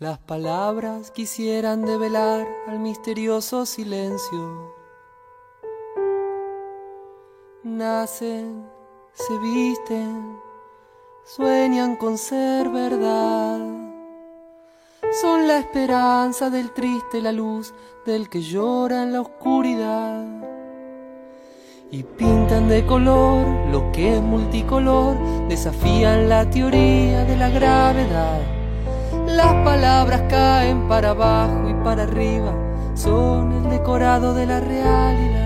Las palabras quisieran develar al misterioso silencio. Nacen, se visten, sueñan con ser verdad. Son la esperanza del triste, la luz del que llora en la oscuridad. Y pintan de color lo que es multicolor, desafían la teoría de la gravedad las palabras caen para abajo y para arriba, son el decorado de la realidad.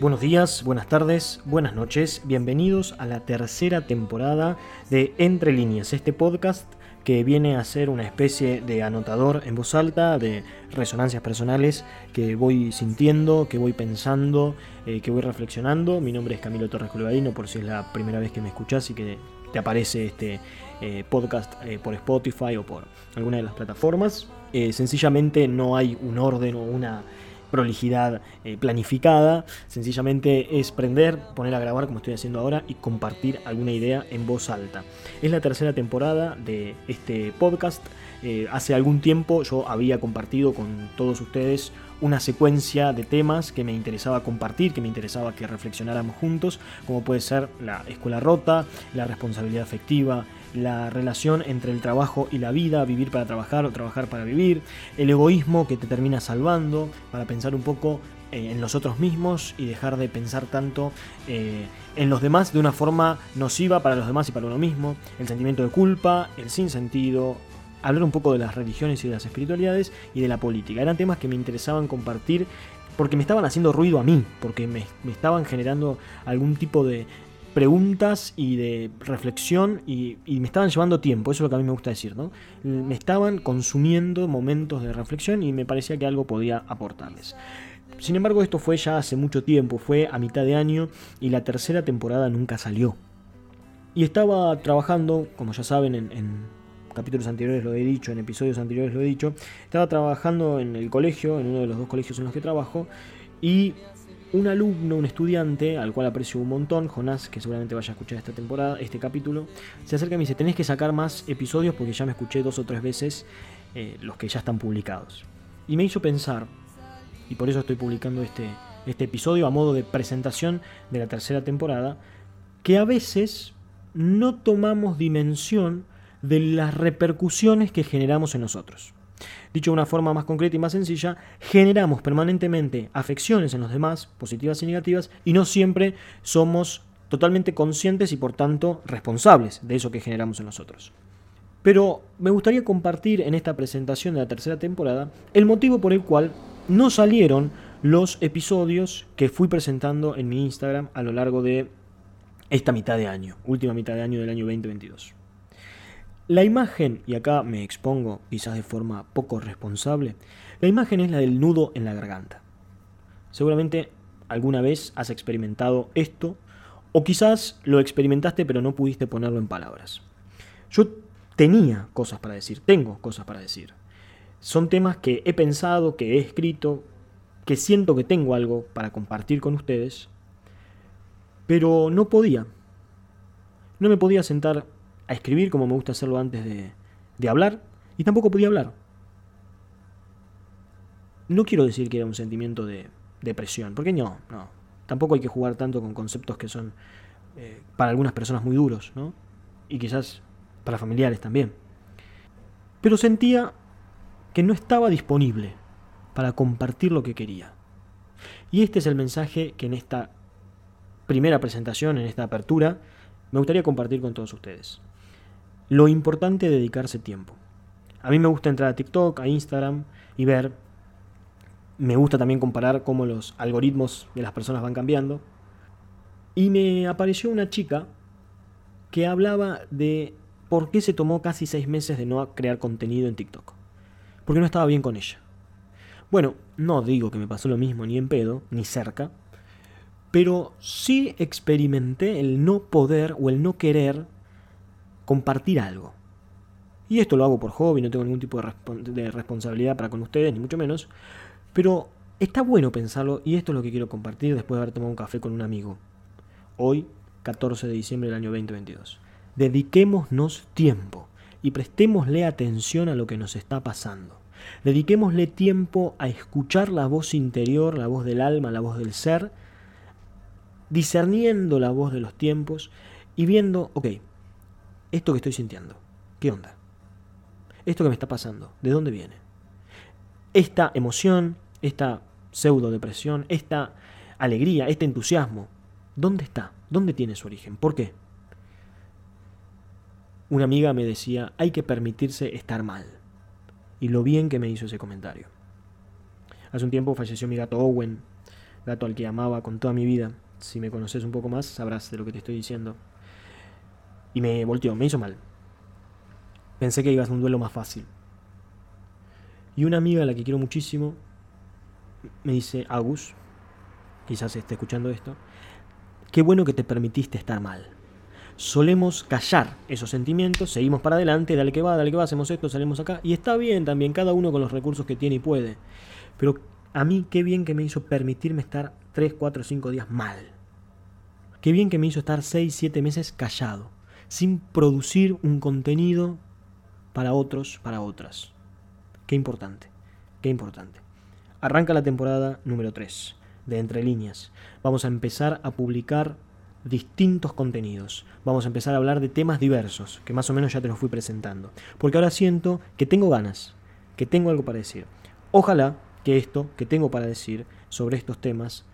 Buenos días, buenas tardes, buenas noches, bienvenidos a la tercera temporada de Entre líneas, este podcast que viene a ser una especie de anotador en voz alta, de resonancias personales que voy sintiendo, que voy pensando, eh, que voy reflexionando. Mi nombre es Camilo Torres Colbadino, por si es la primera vez que me escuchás y que te aparece este eh, podcast eh, por Spotify o por alguna de las plataformas. Eh, sencillamente no hay un orden o una prolijidad planificada, sencillamente es prender, poner a grabar como estoy haciendo ahora y compartir alguna idea en voz alta. Es la tercera temporada de este podcast. hace algún tiempo yo había compartido con todos ustedes una secuencia de temas que me interesaba compartir, que me interesaba que reflexionáramos juntos, como puede ser la escuela rota, la responsabilidad afectiva, la relación entre el trabajo y la vida, vivir para trabajar o trabajar para vivir, el egoísmo que te termina salvando, para pensar un poco eh, en nosotros mismos y dejar de pensar tanto eh, en los demás de una forma nociva para los demás y para uno mismo, el sentimiento de culpa, el sinsentido, hablar un poco de las religiones y de las espiritualidades y de la política. Eran temas que me interesaban compartir porque me estaban haciendo ruido a mí, porque me, estaban generando algún tipo de preguntas y de reflexión y, me estaban llevando tiempo, eso es lo que a mí me gusta decir, ¿no? Me estaban consumiendo momentos de reflexión y me parecía que algo podía aportarles. Sin embargo, esto fue ya hace mucho tiempo, fue a mitad de año y la tercera temporada nunca salió. Y estaba trabajando, como ya saben, en capítulos anteriores lo he dicho, en episodios anteriores lo he dicho, estaba trabajando en el colegio, en uno de los dos colegios en los que trabajo, y un alumno, un estudiante, al cual aprecio un montón, Jonás, que seguramente vaya a escuchar esta temporada, este capítulo, se acerca y me dice, tenés que sacar más episodios porque ya me escuché dos o tres veces eh, los que ya están publicados. Y me hizo pensar, y por eso estoy publicando este, este episodio a modo de presentación de la tercera temporada, que a veces no tomamos dimensión de las repercusiones que generamos en nosotros. Dicho de una forma más concreta y más sencilla, generamos permanentemente afecciones en los demás, positivas y negativas, y no siempre somos totalmente conscientes y por tanto responsables de eso que generamos en nosotros. Pero me gustaría compartir en esta presentación de la tercera temporada el motivo por el cual no salieron los episodios que fui presentando en mi Instagram a lo largo de esta mitad de año, última mitad de año del año 2022. La imagen, y acá me expongo quizás de forma poco responsable, la imagen es la del nudo en la garganta. Seguramente alguna vez has experimentado esto, o quizás lo experimentaste pero no pudiste ponerlo en palabras. Yo tenía cosas para decir, tengo cosas para decir. Son temas que he pensado, que he escrito, que siento que tengo algo para compartir con ustedes, pero no podía. No me podía sentar a escribir como me gusta hacerlo antes de, hablar, y tampoco podía hablar. No quiero decir que era un sentimiento de depresión, porque no, no. Tampoco hay que jugar tanto con conceptos que son eh, para algunas personas muy duros, ¿no? Y quizás para familiares también. Pero sentía que no estaba disponible para compartir lo que quería. Y este es el mensaje que en esta primera presentación, en esta apertura, me gustaría compartir con todos ustedes lo importante es dedicarse tiempo. A mí me gusta entrar a TikTok, a Instagram y ver. Me gusta también comparar cómo los algoritmos de las personas van cambiando. Y me apareció una chica que hablaba de por qué se tomó casi seis meses de no crear contenido en TikTok. Porque no estaba bien con ella. Bueno, no digo que me pasó lo mismo ni en pedo, ni cerca, pero sí experimenté el no poder o el no querer compartir algo. Y esto lo hago por hobby, no tengo ningún tipo de, responsabilidad para con ustedes, ni mucho menos. Pero está bueno pensarlo y esto es lo que quiero compartir después de haber tomado un café con un amigo. Hoy, 14 de diciembre del año 2022. Dediquémonos tiempo. y prestémosle atención a lo que nos está pasando. Dediquémosle tiempo a escuchar la voz interior, la voz del alma, la voz del ser, discerniendo la voz de los tiempos y viendo, ok, esto que estoy sintiendo, ¿qué onda? Esto que me está pasando, ¿de dónde viene? Esta emoción, esta pseudo depresión, esta alegría, este entusiasmo, ¿dónde está? ¿Dónde tiene su origen? ¿Por qué? Una amiga me decía, hay que permitirse estar mal. Y lo bien que me hizo ese comentario. Hace un tiempo falleció mi gato Owen, gato al que amaba con toda mi vida. Si me conoces un poco más, sabrás de lo que te estoy diciendo. Y me volteó, me hizo mal. Pensé que iba a ser un duelo más fácil. Y una amiga a la que quiero muchísimo me dice, Agus, quizás esté escuchando esto, qué bueno que te permitiste estar mal solemos callar esos sentimientos, seguimos para adelante, dale que va, dale que va, hacemos esto, salimos acá. Y está bien también, cada uno con los recursos que tiene y puede. Pero a mí qué bien que me hizo permitirme estar 3, 4, 5 días mal. Qué bien que me hizo estar 6, 7 meses callado, sin producir un contenido para otros, para otras. Qué importante, qué importante. Arranca la temporada número 3 de Entre Líneas. Vamos a empezar a publicar distintos contenidos. Vamos a empezar a hablar de temas diversos, que más o menos ya te los fui presentando. Porque ahora siento que tengo ganas, que tengo algo para decir. Ojalá que esto que tengo para decir sobre estos temas,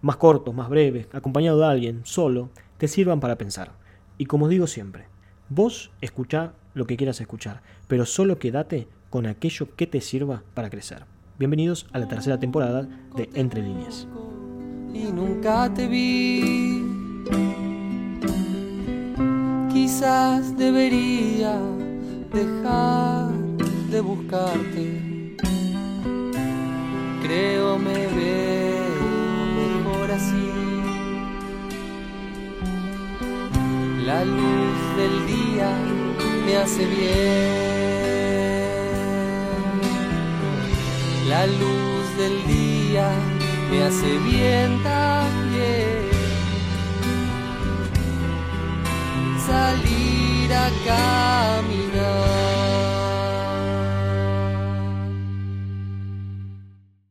más cortos, más breves, acompañado de alguien, solo, te sirvan para pensar. Y como digo siempre, vos escuchá lo que quieras escuchar, pero solo quédate con aquello que te sirva para crecer. Bienvenidos a la tercera temporada de Entre Líneas. Y nunca te vi Quizás debería dejar de buscarte. Creo me veo La luz del día me hace bien. La luz del día me hace bien salir a